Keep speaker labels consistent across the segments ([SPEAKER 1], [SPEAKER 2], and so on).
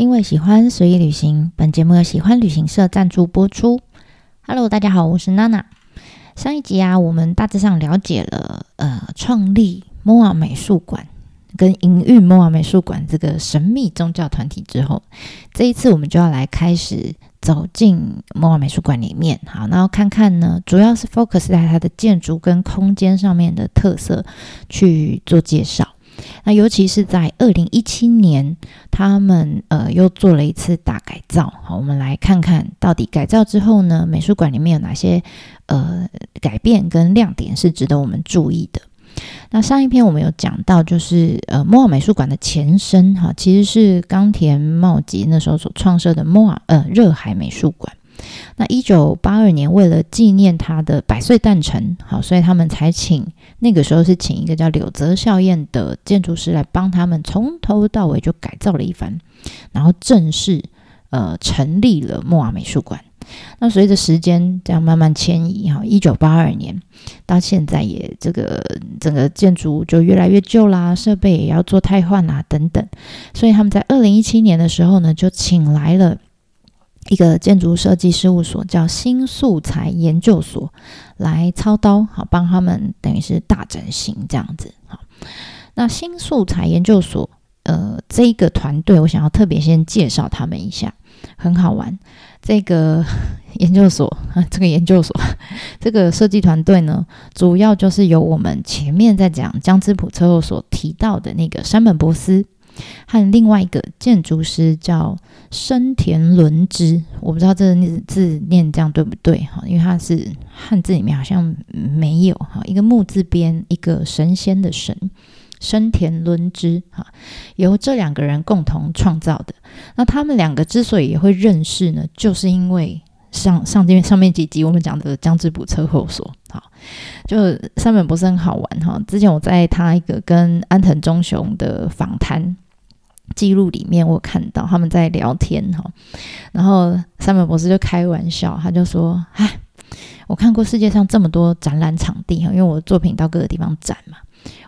[SPEAKER 1] 因为喜欢随意旅行，本节目由喜欢旅行社赞助播出。Hello，大家好，我是娜娜。上一集啊，我们大致上了解了呃，创立 MOA 美术馆跟营运 MOA 美术馆这个神秘宗教团体之后，这一次我们就要来开始走进 MOA 美术馆里面。好，然后看看呢，主要是 focus 在它的建筑跟空间上面的特色去做介绍。那尤其是在二零一七年，他们呃又做了一次大改造。好，我们来看看到底改造之后呢，美术馆里面有哪些呃改变跟亮点是值得我们注意的。那上一篇我们有讲到，就是呃莫尔美术馆的前身哈，其实是冈田茂吉那时候所创设的莫尔呃热海美术馆。那一九八二年，为了纪念他的百岁诞辰，好，所以他们才请那个时候是请一个叫柳泽孝彦的建筑师来帮他们从头到尾就改造了一番，然后正式呃成立了莫瓦美术馆。那随着时间这样慢慢迁移，哈，一九八二年到现在也这个整个建筑就越来越旧啦，设备也要做汰换啦等等，所以他们在二零一七年的时候呢，就请来了。一个建筑设计事务所叫新素材研究所来操刀，好帮他们等于是大整形这样子。好，那新素材研究所，呃，这一个团队我想要特别先介绍他们一下，很好玩。这个 研究所，这个研究所，这个设计团队呢，主要就是由我们前面在讲江之浦车后所提到的那个山本博斯。和另外一个建筑师叫生田伦之，我不知道这个字念这样对不对哈，因为它是汉字里面好像没有哈，一个木字边，一个神仙的神，生田伦之哈，由这两个人共同创造的。那他们两个之所以也会认识呢，就是因为上上面上面几集我们讲的江之浦车后所，好，就三本不是很好玩哈。之前我在他一个跟安藤忠雄的访谈。记录里面我看到他们在聊天哈，然后三本博士就开玩笑，他就说：“哎，我看过世界上这么多展览场地哈，因为我的作品到各个地方展嘛，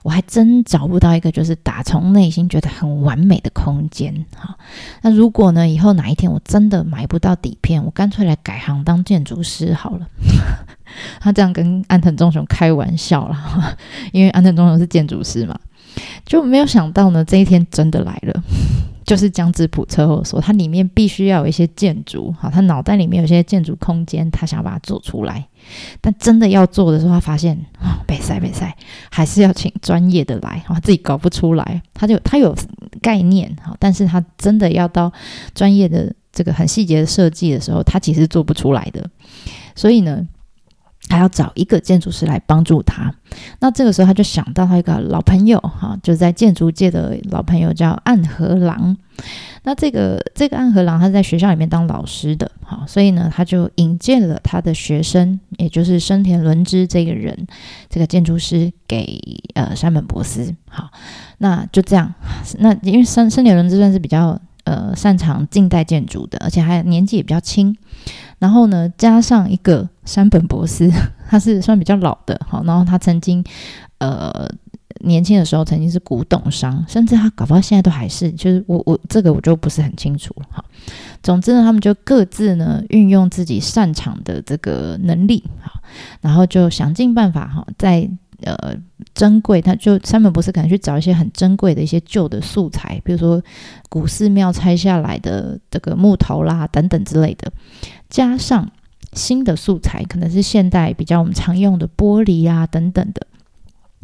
[SPEAKER 1] 我还真找不到一个就是打从内心觉得很完美的空间哈。那如果呢，以后哪一天我真的买不到底片，我干脆来改行当建筑师好了。”他这样跟安藤忠雄开玩笑了，因为安藤忠雄是建筑师嘛。就没有想到呢，这一天真的来了，就是江之浦车后所，它里面必须要有一些建筑，好，他脑袋里面有些建筑空间，他想把它做出来，但真的要做的时候，他发现啊，被塞被塞，还是要请专业的来，他自己搞不出来，他就他有概念，好，但是他真的要到专业的这个很细节的设计的时候，他其实做不出来的，所以呢。还要找一个建筑师来帮助他。那这个时候他就想到他一个老朋友，哈，就在建筑界的老朋友叫暗河郎。那这个这个暗河郎他在学校里面当老师的，哈，所以呢他就引荐了他的学生，也就是生田伦之这个人，这个建筑师给呃山本博斯。好，那就这样。那因为生生田伦之算是比较呃擅长近代建筑的，而且还年纪也比较轻。然后呢，加上一个山本博士，他是算比较老的，好，然后他曾经，呃，年轻的时候曾经是古董商，甚至他搞不好现在都还是，就是我我这个我就不是很清楚，好，总之呢，他们就各自呢运用自己擅长的这个能力，好，然后就想尽办法哈，在。呃，珍贵，他就山本博士可能去找一些很珍贵的一些旧的素材，比如说古寺庙拆下来的这个木头啦等等之类的，加上新的素材，可能是现代比较我们常用的玻璃啊等等的，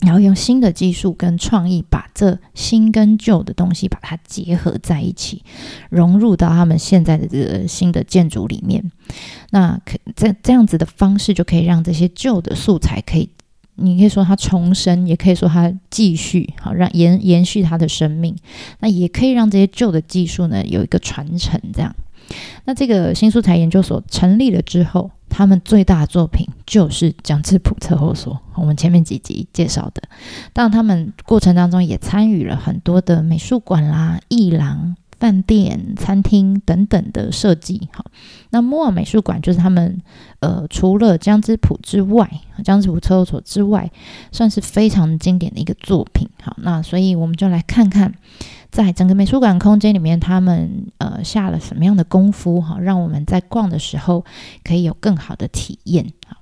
[SPEAKER 1] 然后用新的技术跟创意，把这新跟旧的东西把它结合在一起，融入到他们现在的这个新的建筑里面。那可这这样子的方式，就可以让这些旧的素材可以。你可以说它重生，也可以说它继续，好让延延续它的生命。那也可以让这些旧的技术呢有一个传承。这样，那这个新素材研究所成立了之后，他们最大的作品就是江之浦测后所。我们前面几集介绍的，当然他们过程当中也参与了很多的美术馆啦、艺廊、饭店、餐厅等等的设计。好，那摩尔美术馆就是他们呃除了江之浦之外，江之浦车所之外，算是非常经典的一个作品。好，那所以我们就来看看，在整个美术馆空间里面，他们呃下了什么样的功夫？哈，让我们在逛的时候可以有更好的体验。好。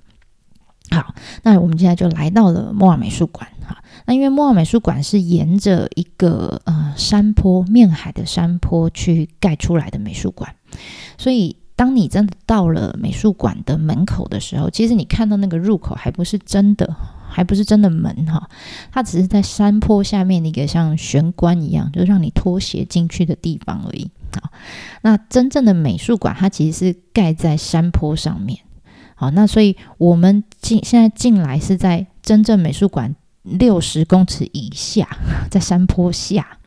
[SPEAKER 1] 好，那我们现在就来到了摩尔美术馆。哈，那因为摩尔美术馆是沿着一个呃山坡面海的山坡去盖出来的美术馆，所以当你真的到了美术馆的门口的时候，其实你看到那个入口还不是真的，还不是真的门哈，它只是在山坡下面一个像玄关一样，就是让你脱鞋进去的地方而已。好，那真正的美术馆它其实是盖在山坡上面。好，那所以我们进现在进来是在真正美术馆六十公尺以下，在山坡下。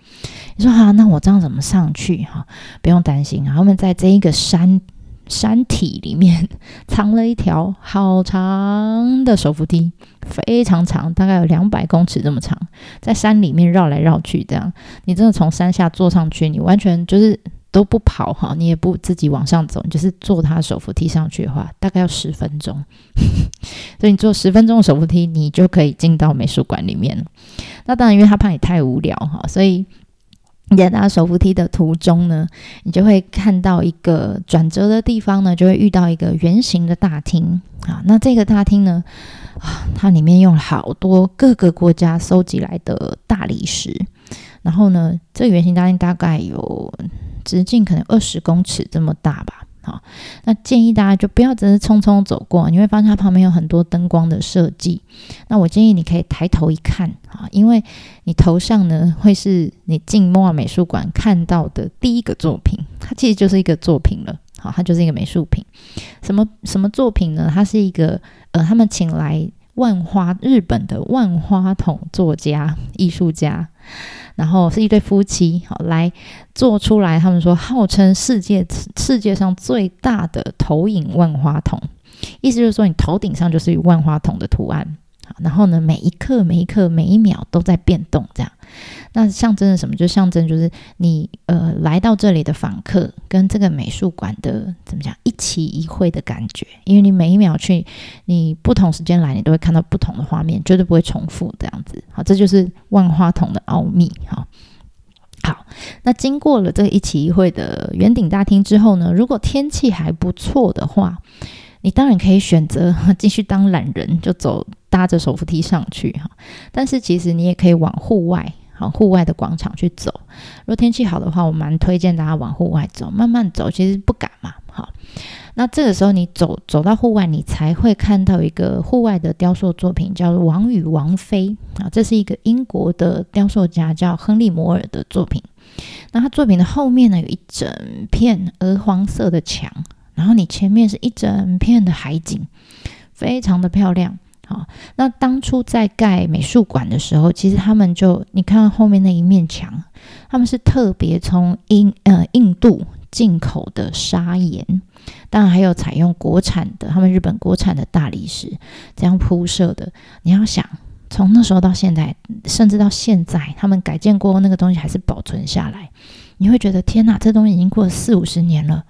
[SPEAKER 1] 你说哈，那我这样怎么上去？哈，不用担心啊，他们在这一个山山体里面 藏了一条好长的手扶梯，非常长，大概有两百公尺这么长，在山里面绕来绕去，这样你真的从山下坐上去，你完全就是。都不跑哈，你也不自己往上走，你就是坐它手扶梯上去的话，大概要十分钟。所以你坐十分钟的手扶梯，你就可以进到美术馆里面了。那当然，因为他怕你太无聊哈，所以你在搭手扶梯的途中呢，你就会看到一个转折的地方呢，就会遇到一个圆形的大厅啊。那这个大厅呢，啊，它里面用了好多各个国家收集来的大理石，然后呢，这个圆形大厅大概有。直径可能二十公尺这么大吧，好，那建议大家就不要只是匆匆走过，你会发现它旁边有很多灯光的设计。那我建议你可以抬头一看啊，因为你头上呢会是你进莫尔美术馆看到的第一个作品，它其实就是一个作品了，好，它就是一个美术品。什么什么作品呢？它是一个呃，他们请来万花日本的万花筒作家艺术家。然后是一对夫妻，好来做出来。他们说号称世界世界上最大的投影万花筒，意思就是说你头顶上就是万花筒的图案。然后呢，每一刻每一刻每一秒都在变动，这样。那象征着什么？就象征就是你呃来到这里的访客跟这个美术馆的怎么讲一期一会的感觉，因为你每一秒去，你不同时间来，你都会看到不同的画面，绝对不会重复这样子。好，这就是万花筒的奥秘。好，好，那经过了这个一期一会的圆顶大厅之后呢，如果天气还不错的话，你当然可以选择继续当懒人，就走搭着手扶梯上去哈。但是其实你也可以往户外。往户外的广场去走，如果天气好的话，我蛮推荐大家往户外走，慢慢走。其实不赶嘛，好。那这个时候你走走到户外，你才会看到一个户外的雕塑作品，叫《王与王妃》啊。这是一个英国的雕塑家叫亨利摩尔的作品。那他作品的后面呢，有一整片鹅黄色的墙，然后你前面是一整片的海景，非常的漂亮。好，那当初在盖美术馆的时候，其实他们就你看后面那一面墙，他们是特别从印呃印度进口的砂岩，当然还有采用国产的，他们日本国产的大理石这样铺设的。你要想，从那时候到现在，甚至到现在，他们改建过那个东西还是保存下来，你会觉得天哪，这东西已经过了四五十年了，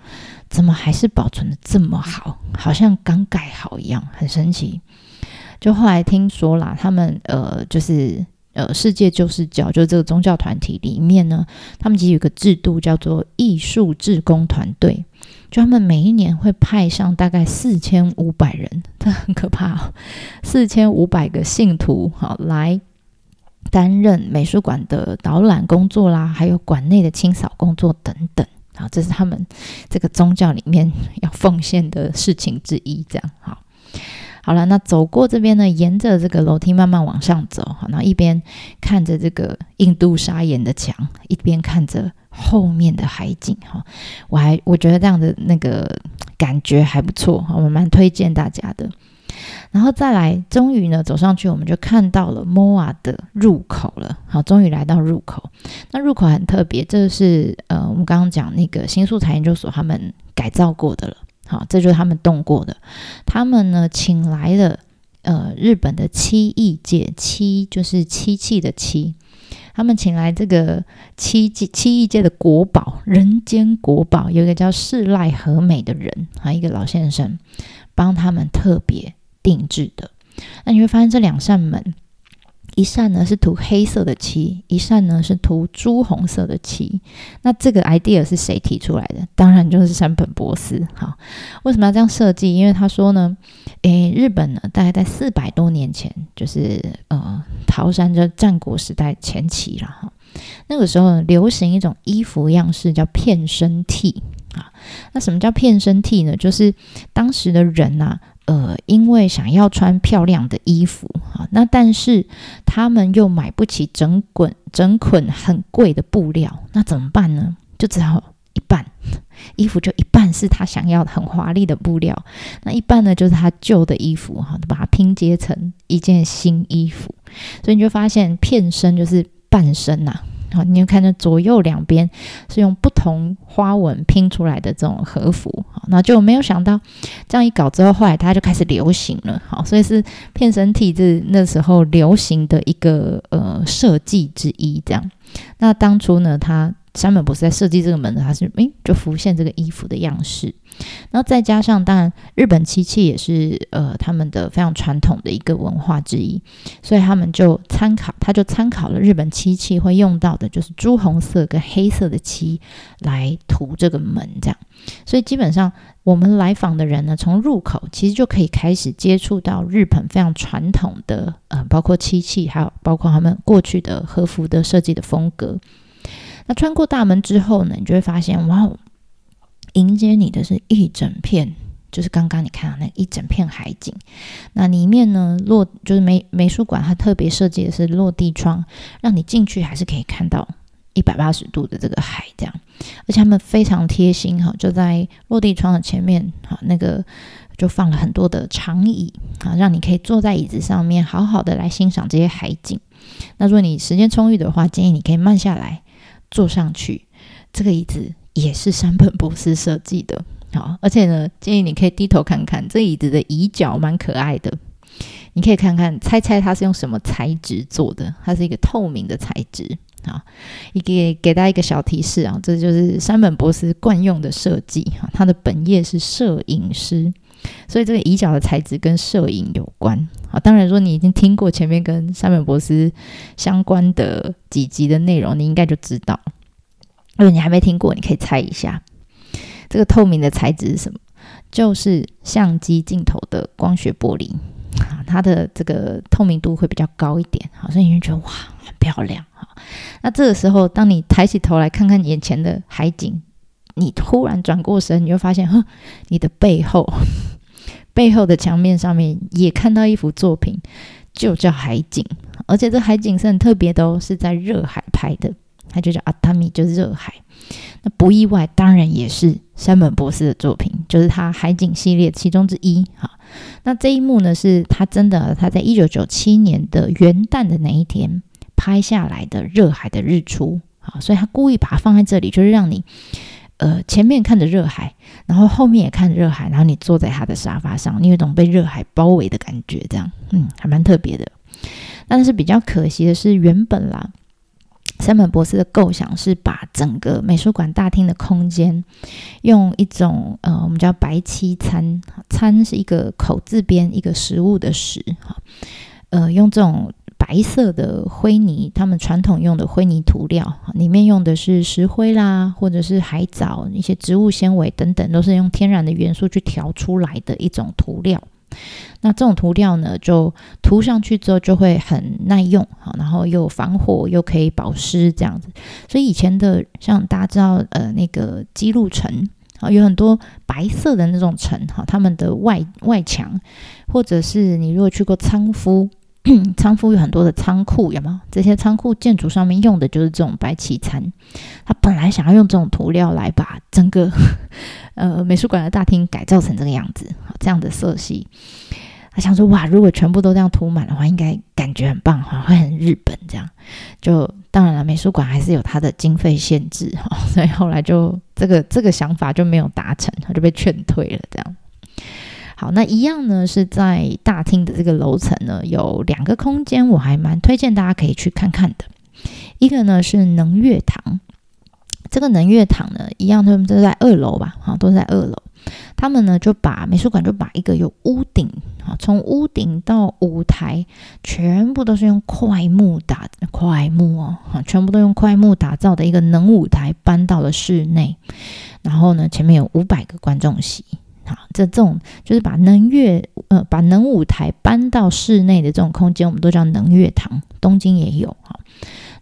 [SPEAKER 1] 怎么还是保存的这么好，好像刚盖好一样，很神奇。就后来听说啦，他们呃，就是呃，世界救世教，就是这个宗教团体里面呢，他们其实有个制度叫做艺术志工团队，就他们每一年会派上大概四千五百人，这很可怕，哦四千五百个信徒好来担任美术馆的导览工作啦，还有馆内的清扫工作等等，好，这是他们这个宗教里面要奉献的事情之一，这样好。好了，那走过这边呢，沿着这个楼梯慢慢往上走，好，然后一边看着这个印度砂岩的墙，一边看着后面的海景，哈，我还我觉得这样的那个感觉还不错，我蛮推荐大家的。然后再来，终于呢走上去，我们就看到了 MOA 的入口了，好，终于来到入口。那入口很特别，这是呃，我们刚刚讲那个新素材研究所他们改造过的了。好，这就是他们动过的。他们呢，请来了呃日本的漆艺界，漆就是漆器的漆，他们请来这个漆漆艺界的国宝，人间国宝，有一个叫世赖和美的人啊，一个老先生帮他们特别定制的。那你会发现这两扇门。一扇呢是涂黑色的漆，一扇呢是涂朱红色的漆。那这个 idea 是谁提出来的？当然就是山本博司。哈，为什么要这样设计？因为他说呢，诶，日本呢大概在四百多年前，就是呃，桃山就战国时代前期了哈。那个时候流行一种衣服样式叫片身替啊。那什么叫片身替呢？就是当时的人呐。呃，因为想要穿漂亮的衣服啊，那但是他们又买不起整捆整捆很贵的布料，那怎么办呢？就只好一半衣服就一半是他想要很华丽的布料，那一半呢就是他旧的衣服哈，把它拼接成一件新衣服，所以你就发现片身就是半身呐。好，你就看这左右两边是用不同花纹拼出来的这种和服，好，那就没有想到这样一搞之后，后来它就开始流行了，好，所以是片身体是那时候流行的一个呃设计之一，这样。那当初呢，他。山本博士在设计这个门的，他是诶，就浮现这个衣服的样式，然后再加上，当然日本漆器也是呃他们的非常传统的一个文化之一，所以他们就参考，他就参考了日本漆器会用到的，就是朱红色跟黑色的漆来涂这个门，这样，所以基本上我们来访的人呢，从入口其实就可以开始接触到日本非常传统的呃，包括漆器，还有包括他们过去的和服的设计的风格。那穿过大门之后呢，你就会发现，哇，迎接你的是一整片，就是刚刚你看到那一整片海景。那里面呢，落就是美美术馆，它特别设计的是落地窗，让你进去还是可以看到一百八十度的这个海，这样。而且他们非常贴心哈，就在落地窗的前面，哈，那个就放了很多的长椅啊，让你可以坐在椅子上面，好好的来欣赏这些海景。那如果你时间充裕的话，建议你可以慢下来。坐上去，这个椅子也是山本博士设计的，好，而且呢，建议你可以低头看看，这椅子的椅脚蛮可爱的，你可以看看，猜猜它是用什么材质做的？它是一个透明的材质，好，一个给大家一个小提示啊，这就是山本博士惯用的设计，哈，他的本业是摄影师，所以这个椅脚的材质跟摄影有关。好，当然说你已经听过前面跟山本博士相关的几集的内容，你应该就知道。如果你还没听过，你可以猜一下，这个透明的材质是什么？就是相机镜头的光学玻璃，它的这个透明度会比较高一点，好，所以你会觉得哇，很漂亮哈。那这个时候，当你抬起头来看看眼前的海景，你突然转过身，你会发现，呵，你的背后。背后的墙面上面也看到一幅作品，就叫海景，而且这海景是很特别的哦，是在热海拍的，它就叫阿塔米，就是热海。那不意外，当然也是山本博士的作品，就是他海景系列其中之一。哈，那这一幕呢，是他真的他在一九九七年的元旦的那一天拍下来的热海的日出。啊，所以他故意把它放在这里，就是让你。呃，前面看着热海，然后后面也看着热海，然后你坐在他的沙发上，你有种被热海包围的感觉，这样，嗯，还蛮特别的。但是比较可惜的是，原本啦，山本博士的构想是把整个美术馆大厅的空间用一种呃，我们叫白漆餐，餐是一个口字边一个食物的食，哈，呃，用这种。白色的灰泥，他们传统用的灰泥涂料，里面用的是石灰啦，或者是海藻、一些植物纤维等等，都是用天然的元素去调出来的一种涂料。那这种涂料呢，就涂上去之后就会很耐用，好，然后又防火又可以保湿这样子。所以以前的像大家知道，呃，那个基路城啊，有很多白色的那种城，哈，他们的外外墙，或者是你如果去过仓敷。仓库有很多的仓库，有吗？这些仓库建筑上面用的就是这种白漆餐。他本来想要用这种涂料来把整个 呃美术馆的大厅改造成这个样子，这样的色系。他想说，哇，如果全部都这样涂满的话，应该感觉很棒哈，会很日本这样。就当然了，美术馆还是有它的经费限制哈，所以后来就这个这个想法就没有达成，他就被劝退了这样。好，那一样呢是在大厅的这个楼层呢，有两个空间，我还蛮推荐大家可以去看看的。一个呢是能乐堂，这个能乐堂呢一样，他们都在二楼吧？哈，都在二楼。他们呢就把美术馆就把一个有屋顶啊，从屋顶到舞台，全部都是用块木打块木哦，哈，全部都用块木打造的一个能舞台搬到了室内。然后呢，前面有五百个观众席，这这种就是把能乐呃把能舞台搬到室内的这种空间，我们都叫能乐堂。东京也有哈。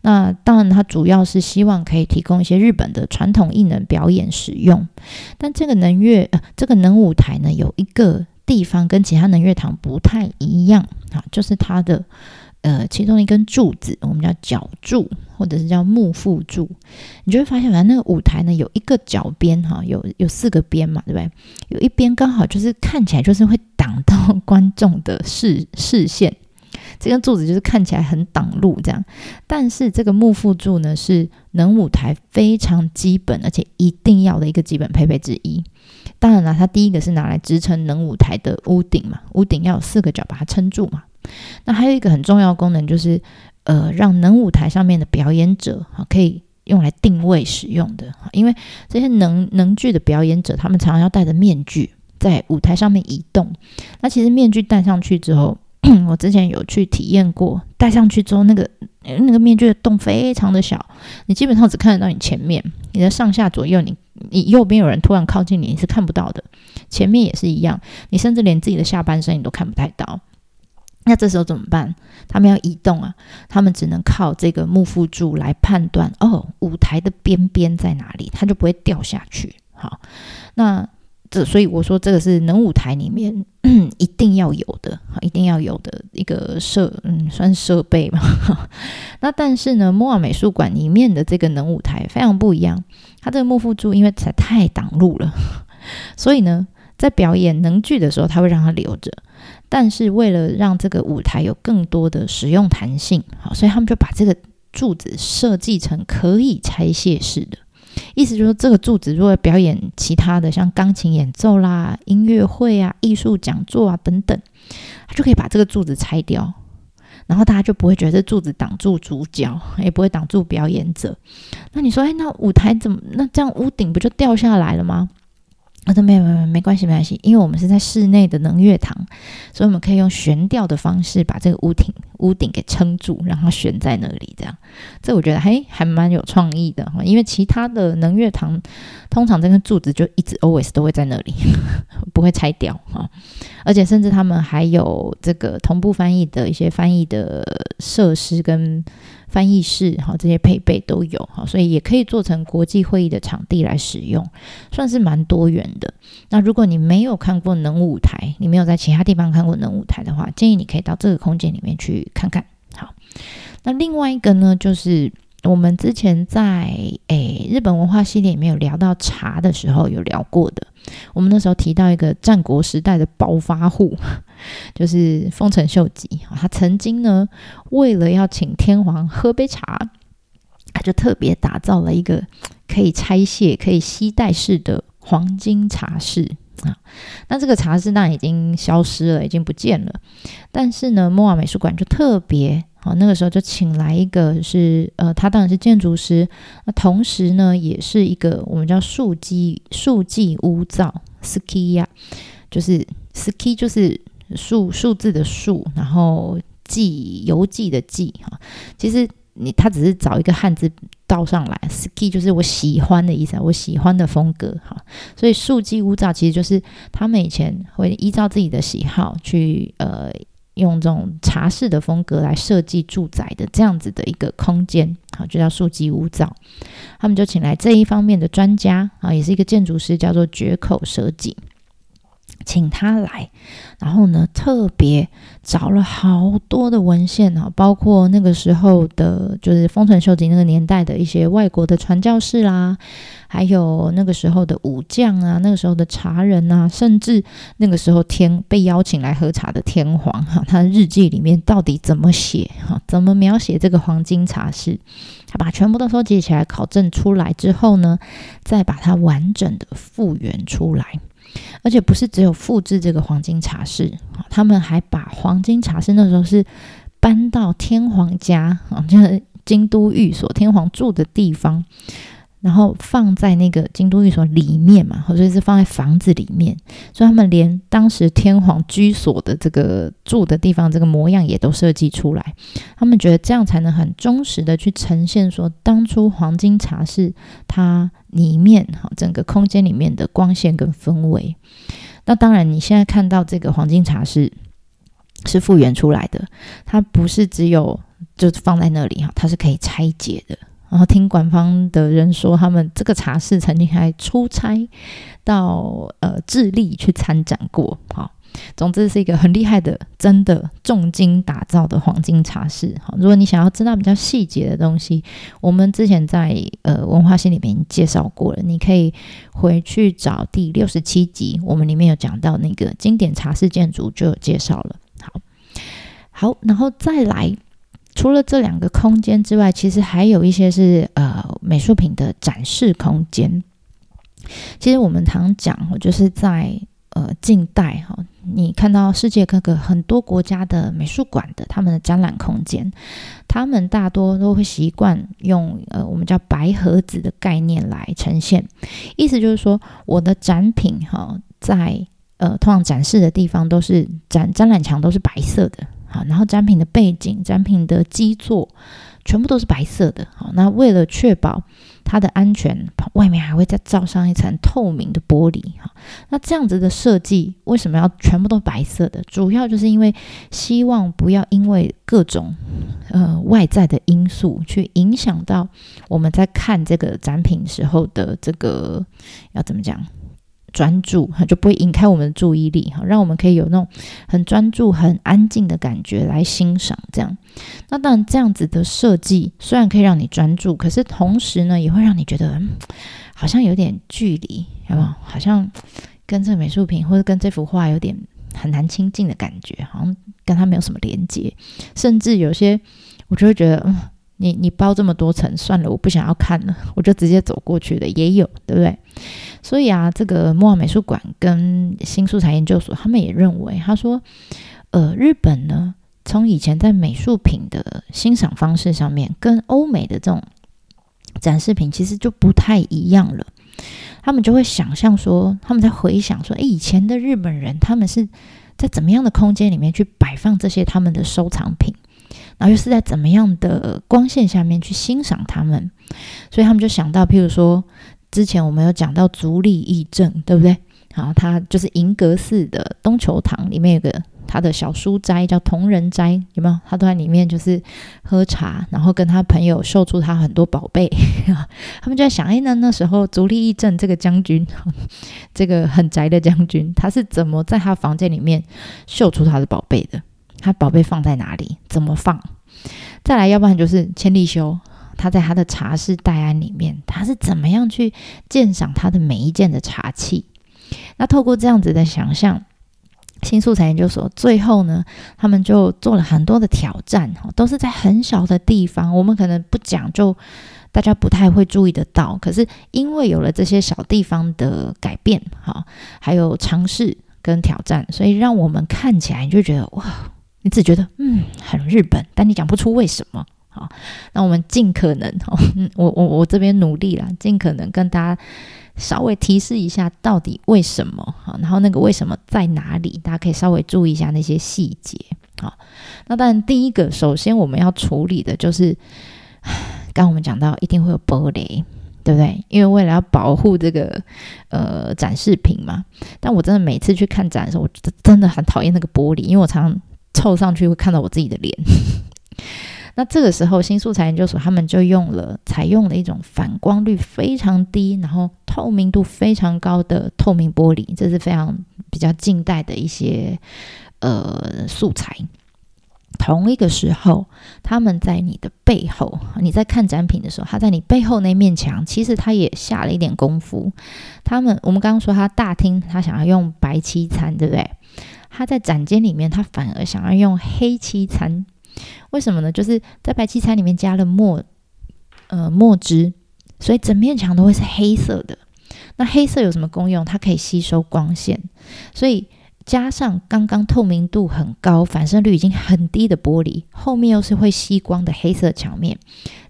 [SPEAKER 1] 那当然，它主要是希望可以提供一些日本的传统艺能表演使用。但这个能乐，呃，这个能舞台呢，有一个地方跟其他能乐堂不太一样啊，就是它的呃，其中一根柱子，我们叫角柱，或者是叫幕副柱。你就会发现，反正那个舞台呢，有一个角边哈，有有四个边嘛，对不对？有一边刚好就是看起来就是会挡到观众的视视线。这根柱子就是看起来很挡路这样，但是这个幕副柱呢是能舞台非常基本而且一定要的一个基本配备之一。当然了，它第一个是拿来支撑能舞台的屋顶嘛，屋顶要有四个角把它撑住嘛。那还有一个很重要功能就是，呃，让能舞台上面的表演者啊可以用来定位使用的哈，因为这些能能剧的表演者他们常常要戴着面具在舞台上面移动。那其实面具戴上去之后，我之前有去体验过，戴上去之后，那个那个面具的洞非常的小，你基本上只看得到你前面，你的上下左右，你你右边有人突然靠近你，你是看不到的，前面也是一样，你甚至连自己的下半身你都看不太到。那这时候怎么办？他们要移动啊，他们只能靠这个幕副柱来判断，哦，舞台的边边在哪里，它就不会掉下去。好，那。这所以我说这个是能舞台里面 一定要有的，一定要有的一个设，嗯，算设备嘛。那但是呢，摩尔美术馆里面的这个能舞台非常不一样，它这个幕副柱因为才太挡路了，所以呢，在表演能剧的时候，他会让它留着。但是为了让这个舞台有更多的使用弹性，好，所以他们就把这个柱子设计成可以拆卸式的。意思就是，这个柱子如果表演其他的，像钢琴演奏啦、音乐会啊、艺术讲座啊等等，他就可以把这个柱子拆掉，然后大家就不会觉得这柱子挡住主角，也不会挡住表演者。那你说，哎，那舞台怎么？那这样屋顶不就掉下来了吗？我说没有没有没关系没关系，因为我们是在室内的能乐堂，所以我们可以用悬吊的方式把这个屋顶屋顶给撑住，让它悬在那里。这样，这我觉得还还蛮有创意的哈。因为其他的能乐堂通常这根柱子就一直 always 都会在那里，不会拆掉哈。而且甚至他们还有这个同步翻译的一些翻译的设施跟。翻译室哈，这些配备都有哈，所以也可以做成国际会议的场地来使用，算是蛮多元的。那如果你没有看过能舞台，你没有在其他地方看过能舞台的话，建议你可以到这个空间里面去看看。好，那另外一个呢，就是我们之前在诶日本文化系列里面有聊到茶的时候有聊过的，我们那时候提到一个战国时代的暴发户。就是丰臣秀吉他曾经呢，为了要请天皇喝杯茶，他就特别打造了一个可以拆卸、可以携带式的黄金茶室啊。那这个茶室当然已经消失了，已经不见了。但是呢，莫瓦美术馆就特别啊，那个时候就请来一个是呃，他当然是建筑师，那同时呢，也是一个我们叫数基数记屋造 ski 呀，就是 ski 就是。数数字的数，然后记邮寄的记哈，其实你他只是找一个汉字倒上来，ski 就是我喜欢的意思，我喜欢的风格哈，所以数记屋造其实就是他们以前会依照自己的喜好去呃用这种茶室的风格来设计住宅的这样子的一个空间，好就叫数记屋造，他们就请来这一方面的专家啊，也是一个建筑师，叫做绝口蛇井。请他来，然后呢，特别找了好多的文献啊，包括那个时候的，就是丰臣秀吉那个年代的一些外国的传教士啦，还有那个时候的武将啊，那个时候的茶人啊，甚至那个时候天被邀请来喝茶的天皇哈，他的日记里面到底怎么写 哈，怎么描写这个黄金茶室，他把全部都收集起来考证出来之后呢，再把它完整的复原出来。而且不是只有复制这个黄金茶室，他们还把黄金茶室那时候是搬到天皇家，就是京都寓所天皇住的地方。然后放在那个京都寓所里面嘛，或者是放在房子里面，所以他们连当时天皇居所的这个住的地方这个模样也都设计出来。他们觉得这样才能很忠实的去呈现说，当初黄金茶室它里面哈整个空间里面的光线跟氛围。那当然，你现在看到这个黄金茶室是复原出来的，它不是只有就放在那里哈，它是可以拆解的。然后听官方的人说，他们这个茶室曾经还出差到呃智利去参展过。好，总之是一个很厉害的，真的重金打造的黄金茶室。好，如果你想要知道比较细节的东西，我们之前在呃文化系里面介绍过了，你可以回去找第六十七集，我们里面有讲到那个经典茶室建筑就有介绍了。好，好，然后再来。除了这两个空间之外，其实还有一些是呃美术品的展示空间。其实我们常讲，就是在呃近代哈，你看到世界各个很多国家的美术馆的他们的展览空间，他们大多都会习惯用呃我们叫白盒子的概念来呈现。意思就是说，我的展品哈，在呃通常展示的地方都是展展览墙都是白色的。好，然后展品的背景、展品的基座全部都是白色的。好，那为了确保它的安全，外面还会再罩上一层透明的玻璃。哈，那这样子的设计为什么要全部都白色的？主要就是因为希望不要因为各种呃外在的因素去影响到我们在看这个展品时候的这个要怎么讲？专注哈，就不会引开我们的注意力哈，让我们可以有那种很专注、很安静的感觉来欣赏。这样，那当然这样子的设计虽然可以让你专注，可是同时呢，也会让你觉得好像有点距离，有没有？好像跟这个美术品或者跟这幅画有点很难亲近的感觉，好像跟它没有什么连接，甚至有些我就会觉得，嗯，你你包这么多层，算了，我不想要看了，我就直接走过去了，也有，对不对？所以啊，这个莫尔美术馆跟新素材研究所，他们也认为，他说，呃，日本呢，从以前在美术品的欣赏方式上面，跟欧美的这种展示品其实就不太一样了。他们就会想象说，他们在回想说，诶，以前的日本人他们是在怎么样的空间里面去摆放这些他们的收藏品，然后又是在怎么样的光线下面去欣赏他们，所以他们就想到，譬如说。之前我们有讲到足利义政，对不对？好，他就是银阁寺的东球堂里面有个他的小书斋，叫同仁斋，有没有？他都在里面就是喝茶，然后跟他朋友秀出他很多宝贝。他们就在想，哎，那那时候足利义政这个将军，这个很宅的将军，他是怎么在他房间里面秀出他的宝贝的？他宝贝放在哪里？怎么放？再来，要不然就是千利休。他在他的茶室戴安里面，他是怎么样去鉴赏他的每一件的茶器？那透过这样子的想象，新素材研究所最后呢，他们就做了很多的挑战，哈，都是在很小的地方，我们可能不讲，就大家不太会注意得到。可是因为有了这些小地方的改变，哈，还有尝试跟挑战，所以让我们看起来就觉得哇，你只觉得嗯很日本，但你讲不出为什么。好，那我们尽可能 哦，我我我这边努力啦，尽可能跟大家稍微提示一下，到底为什么？好，然后那个为什么在哪里？大家可以稍微注意一下那些细节。好，那当然第一个，首先我们要处理的就是，刚我们讲到一定会有玻璃，对不对？因为为了要保护这个呃展示品嘛。但我真的每次去看展的时候，我真的很讨厌那个玻璃，因为我常常凑上去会看到我自己的脸。那这个时候，新素材研究所他们就用了采用了一种反光率非常低，然后透明度非常高的透明玻璃，这是非常比较近代的一些呃素材。同一个时候，他们在你的背后，你在看展品的时候，他在你背后那面墙，其实他也下了一点功夫。他们我们刚刚说他大厅他想要用白漆餐，对不对？他在展间里面，他反而想要用黑漆餐。为什么呢？就是在白漆餐里面加了墨，呃，墨汁，所以整面墙都会是黑色的。那黑色有什么功用？它可以吸收光线，所以加上刚刚透明度很高、反射率已经很低的玻璃，后面又是会吸光的黑色墙面，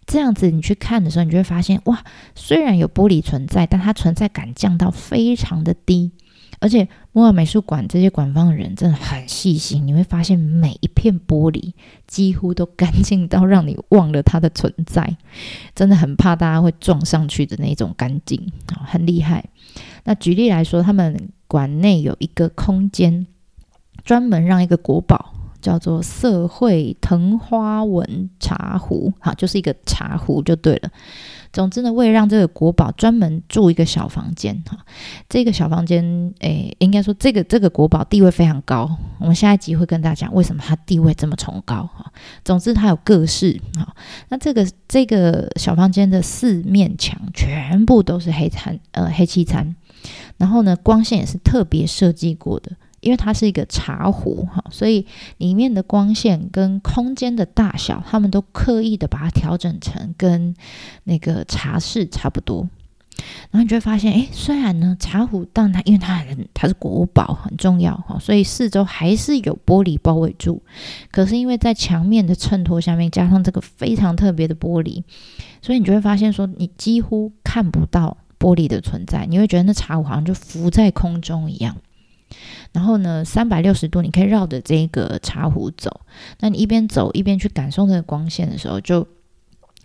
[SPEAKER 1] 这样子你去看的时候，你就会发现，哇，虽然有玻璃存在，但它存在感降到非常的低。而且，摩尔美术馆这些馆方的人真的很细心，你会发现每一片玻璃几乎都干净到让你忘了它的存在，真的很怕大家会撞上去的那种干净，很厉害。那举例来说，他们馆内有一个空间，专门让一个国宝。叫做社会藤花纹茶壶，好，就是一个茶壶就对了。总之呢，为了让这个国宝专门住一个小房间，哈，这个小房间，诶，应该说这个这个国宝地位非常高。我们下一集会跟大家讲为什么它地位这么崇高，哈。总之，它有各式，哈。那这个这个小房间的四面墙全部都是黑餐，呃，黑漆餐，然后呢，光线也是特别设计过的。因为它是一个茶壶哈，所以里面的光线跟空间的大小，他们都刻意的把它调整成跟那个茶室差不多。然后你就会发现，哎，虽然呢茶壶，但它因为它很它是国宝很重要哈，所以四周还是有玻璃包围住。可是因为在墙面的衬托下面加上这个非常特别的玻璃，所以你就会发现说，你几乎看不到玻璃的存在，你会觉得那茶壶好像就浮在空中一样。然后呢，三百六十度，你可以绕着这个茶壶走。那你一边走一边去感受那个光线的时候，就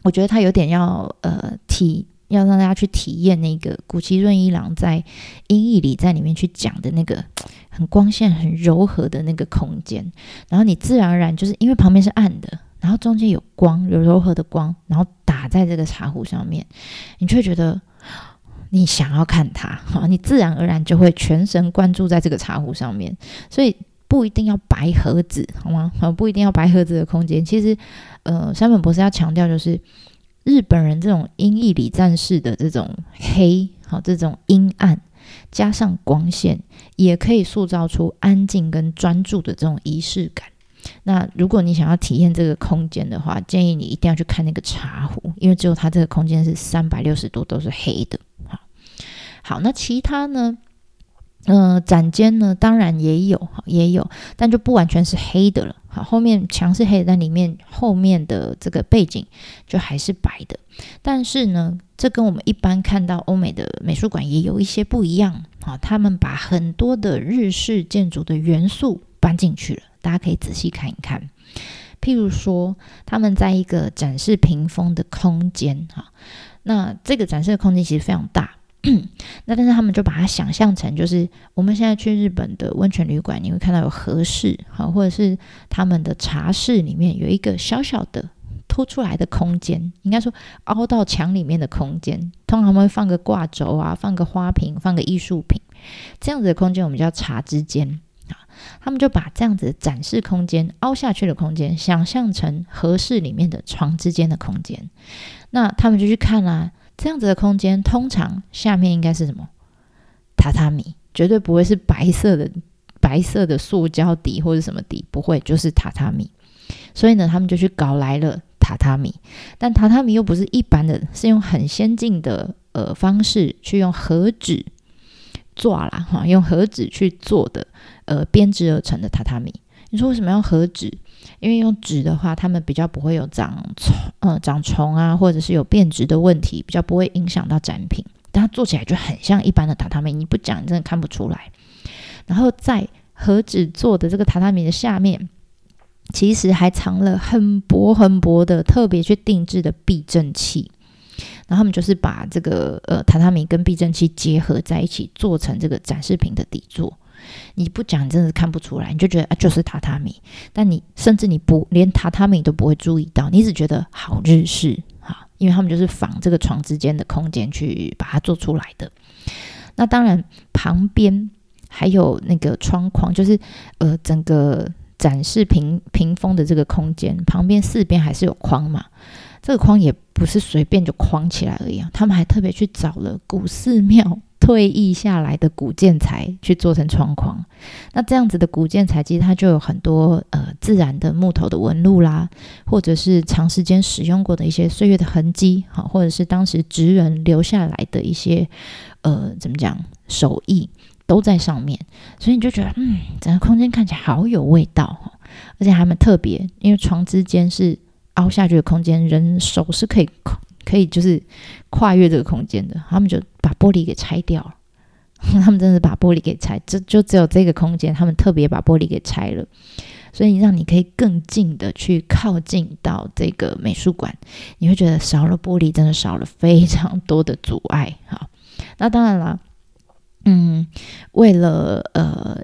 [SPEAKER 1] 我觉得它有点要呃体，要让大家去体验那个古奇润一郎在《音译》里在里面去讲的那个很光线很柔和的那个空间。然后你自然而然就是因为旁边是暗的，然后中间有光，有柔和的光，然后打在这个茶壶上面，你就会觉得。你想要看它，哈，你自然而然就会全神贯注在这个茶壶上面，所以不一定要白盒子，好吗？好，不一定要白盒子的空间。其实，呃，山本博士要强调就是，日本人这种阴翳里战士的这种黑，好，这种阴暗，加上光线，也可以塑造出安静跟专注的这种仪式感。那如果你想要体验这个空间的话，建议你一定要去看那个茶壶，因为只有它这个空间是三百六十度都是黑的。好，那其他呢？呃，展间呢，当然也有，也有，但就不完全是黑的了。好，后面墙是黑的，但里面后面的这个背景就还是白的。但是呢，这跟我们一般看到欧美的美术馆也有一些不一样。好，他们把很多的日式建筑的元素搬进去了，大家可以仔细看一看。譬如说，他们在一个展示屏风的空间，哈，那这个展示的空间其实非常大。那但是他们就把它想象成，就是我们现在去日本的温泉旅馆，你会看到有和室，好，或者是他们的茶室里面有一个小小的凸出来的空间，应该说凹到墙里面的空间，通常会放个挂轴啊，放个花瓶，放个艺术品，这样子的空间我们叫茶之间啊。他们就把这样子展示空间凹下去的空间，想象成和室里面的床之间的空间，那他们就去看啦。这样子的空间，通常下面应该是什么？榻榻米，绝对不会是白色的白色的塑胶底或者什么底，不会，就是榻榻米。所以呢，他们就去搞来了榻榻米，但榻榻米又不是一般的，是用很先进的呃方式去用和纸做啦，哈，用和纸去做的呃编织而成的榻榻米。你说为什么要和纸？因为用纸的话，它们比较不会有长虫，呃，长虫啊，或者是有变质的问题，比较不会影响到展品。但它做起来就很像一般的榻榻米，你不讲，你真的看不出来。然后在和纸做的这个榻榻米的下面，其实还藏了很薄很薄的特别去定制的避震器。然后他们就是把这个呃榻榻米跟避震器结合在一起，做成这个展示品的底座。你不讲，真的是看不出来，你就觉得啊，就是榻榻米。但你甚至你不连榻榻米都不会注意到，你只觉得好日式哈，因为他们就是仿这个床之间的空间去把它做出来的。那当然，旁边还有那个窗框，就是呃，整个展示屏屏风的这个空间旁边四边还是有框嘛。这个框也不是随便就框起来而已啊，他们还特别去找了古寺庙。退役下来的古建材去做成窗框。那这样子的古建材，其实它就有很多呃自然的木头的纹路啦，或者是长时间使用过的一些岁月的痕迹，好，或者是当时职人留下来的一些呃怎么讲手艺都在上面，所以你就觉得嗯，整个空间看起来好有味道，而且还蛮特别，因为床之间是凹下去的空间，人手是可以可以就是跨越这个空间的，他们就把玻璃给拆掉了。他们真的把玻璃给拆，就就只有这个空间，他们特别把玻璃给拆了，所以让你可以更近的去靠近到这个美术馆，你会觉得少了玻璃，真的少了非常多的阻碍。哈，那当然了，嗯，为了呃，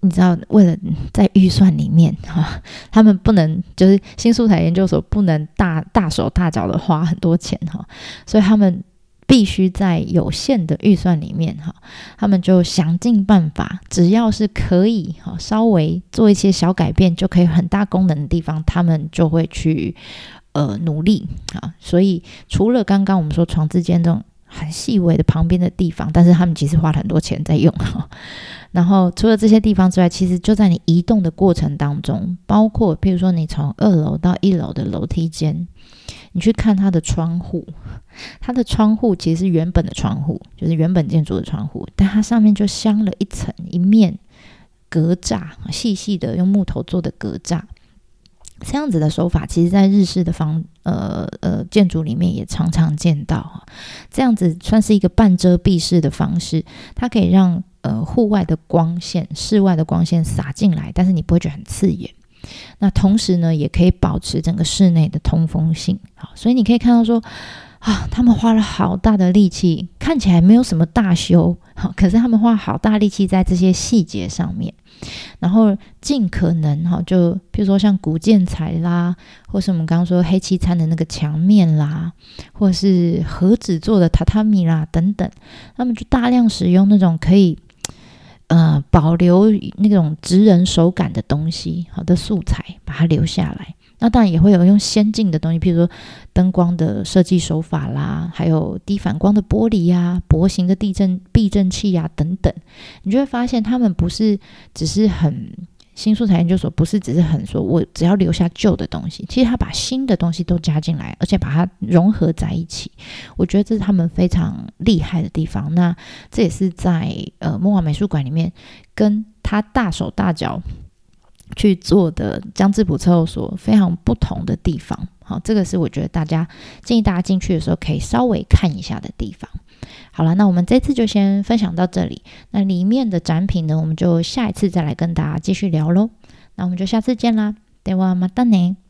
[SPEAKER 1] 你知道，为了在预算里面哈，他们不能就是新素材研究所不能大大手大脚的花很多钱哈，所以他们。必须在有限的预算里面，哈，他们就想尽办法，只要是可以，哈，稍微做一些小改变就可以很大功能的地方，他们就会去呃努力啊。所以除了刚刚我们说床之间这种很细微的旁边的地方，但是他们其实花了很多钱在用哈。然后除了这些地方之外，其实就在你移动的过程当中，包括譬如说你从二楼到一楼的楼梯间。你去看它的窗户，它的窗户其实是原本的窗户，就是原本建筑的窗户，但它上面就镶了一层一面格栅，细细的用木头做的格栅。这样子的手法，其实在日式的房呃呃建筑里面也常常见到。这样子算是一个半遮蔽式的方式，它可以让呃户外的光线、室外的光线洒进来，但是你不会觉得很刺眼。那同时呢，也可以保持整个室内的通风性。好，所以你可以看到说，啊，他们花了好大的力气，看起来没有什么大修，好，可是他们花好大力气在这些细节上面，然后尽可能哈，就比如说像古建材啦，或是我们刚刚说黑漆餐的那个墙面啦，或是盒子做的榻榻米啦等等，那么就大量使用那种可以。呃，保留那种直人手感的东西，好的素材，把它留下来。那当然也会有用先进的东西，譬如说灯光的设计手法啦，还有低反光的玻璃呀、薄型的地震避震器呀等等。你就会发现，他们不是只是很。新素材研究所不是只是很说，我只要留下旧的东西，其实他把新的东西都加进来，而且把它融合在一起。我觉得这是他们非常厉害的地方。那这也是在呃莫华美术馆里面跟他大手大脚去做的江之浦测候所非常不同的地方。好，这个是我觉得大家建议大家进去的时候可以稍微看一下的地方。好了，那我们这次就先分享到这里。那里面的展品呢，我们就下一次再来跟大家继续聊喽。那我们就下次见啦，对我马达呢。